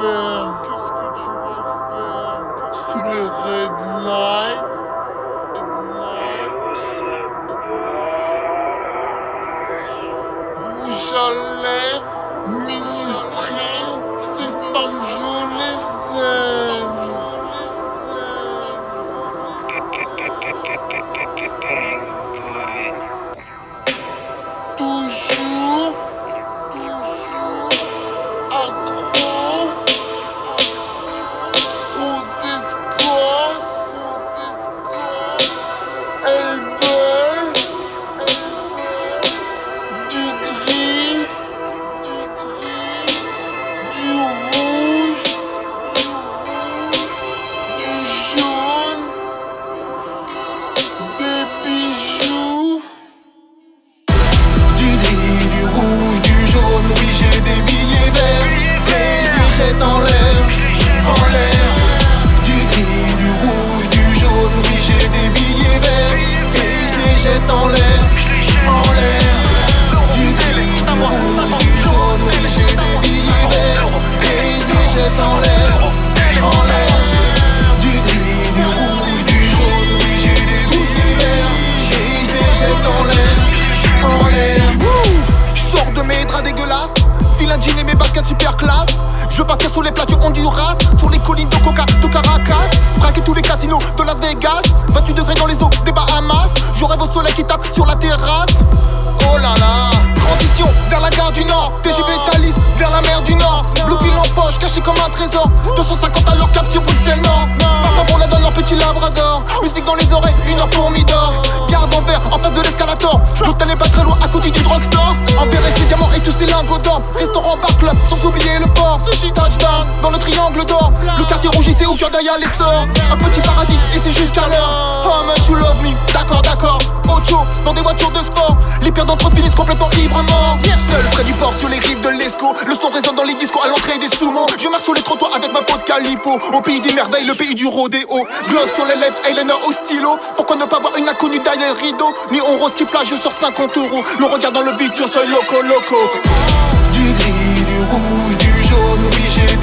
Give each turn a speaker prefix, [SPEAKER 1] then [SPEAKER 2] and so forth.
[SPEAKER 1] Qu'est-ce que tu vas faire? Sous les red lights Rouge. Toujours, toujours.
[SPEAKER 2] un jean et mes baskets super classe. Je veux partir sur les plages du Honduras, sur les collines de Coca, de Caracas. Braquer tous les casinos de Las Vegas. 28 degrés dans les eaux des Bahamas. Je rêve au soleil qui tape sur la terrasse. Oh là là. Transition vers la gare du Nord. TGV Thalys vers la mer du Nord. Blue en poche, caché comme un trésor. 250 à leur cap sur Bruxelles Nord. Papa pour la donne leur petit labrador. Musique dans les oreilles, une heure pour Midor. Restaurant, bar, club, sans oublier le port. Sushi touchdown dans le triangle d'or. Le quartier rougissait au cœur derrière les stores. Un petit paradis et c'est jusqu'à l'heure. Oh man, you love me. D'accord, d'accord. Ocho dans des voitures de sport. Les pires d'entre eux finissent complètement ivres morts. Seul près du port sur les Au pays des merveilles, le pays du rodéo. Gloss sur les lèvres, eyeliner au stylo. Pourquoi ne pas voir une inconnue derrière le rideau Ni on rose qui plage sur 50 euros. Le regard dans le vide, sur ce loco loco. Du gris, du rouge, du jaune, oui j'ai